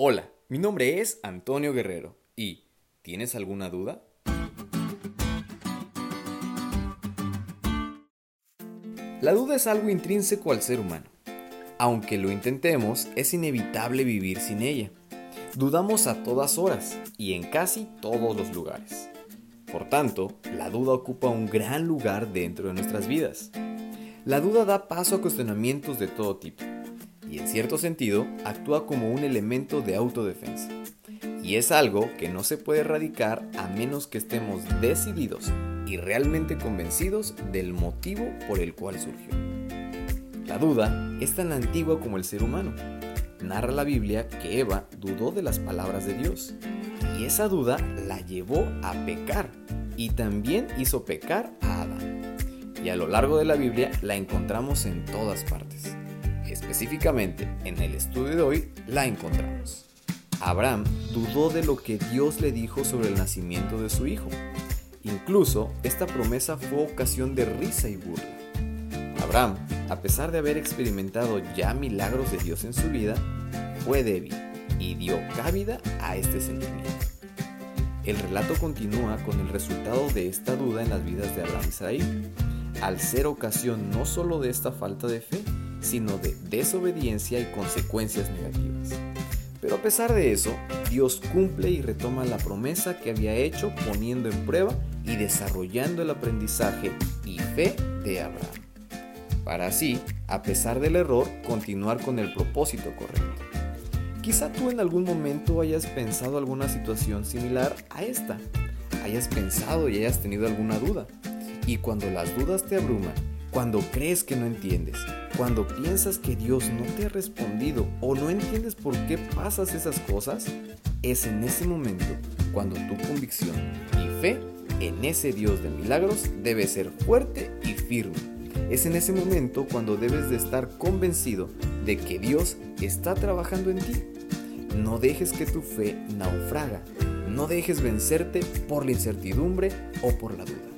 Hola, mi nombre es Antonio Guerrero y ¿tienes alguna duda? La duda es algo intrínseco al ser humano. Aunque lo intentemos, es inevitable vivir sin ella. Dudamos a todas horas y en casi todos los lugares. Por tanto, la duda ocupa un gran lugar dentro de nuestras vidas. La duda da paso a cuestionamientos de todo tipo y en cierto sentido actúa como un elemento de autodefensa. Y es algo que no se puede erradicar a menos que estemos decididos y realmente convencidos del motivo por el cual surgió. La duda es tan antigua como el ser humano. Narra la Biblia que Eva dudó de las palabras de Dios y esa duda la llevó a pecar y también hizo pecar a Adán. Y a lo largo de la Biblia la encontramos en todas partes. Específicamente, en el estudio de hoy la encontramos. Abraham dudó de lo que Dios le dijo sobre el nacimiento de su hijo. Incluso esta promesa fue ocasión de risa y burla. Abraham, a pesar de haber experimentado ya milagros de Dios en su vida, fue débil y dio cabida a este sentimiento. El relato continúa con el resultado de esta duda en las vidas de Abraham y Sarai, al ser ocasión no solo de esta falta de fe, sino de desobediencia y consecuencias negativas. Pero a pesar de eso, Dios cumple y retoma la promesa que había hecho poniendo en prueba y desarrollando el aprendizaje y fe de Abraham. Para así, a pesar del error, continuar con el propósito correcto. Quizá tú en algún momento hayas pensado alguna situación similar a esta, hayas pensado y hayas tenido alguna duda. Y cuando las dudas te abruman, cuando crees que no entiendes, cuando piensas que Dios no te ha respondido o no entiendes por qué pasas esas cosas, es en ese momento cuando tu convicción y fe en ese Dios de milagros debe ser fuerte y firme. Es en ese momento cuando debes de estar convencido de que Dios está trabajando en ti. No dejes que tu fe naufraga. No dejes vencerte por la incertidumbre o por la duda.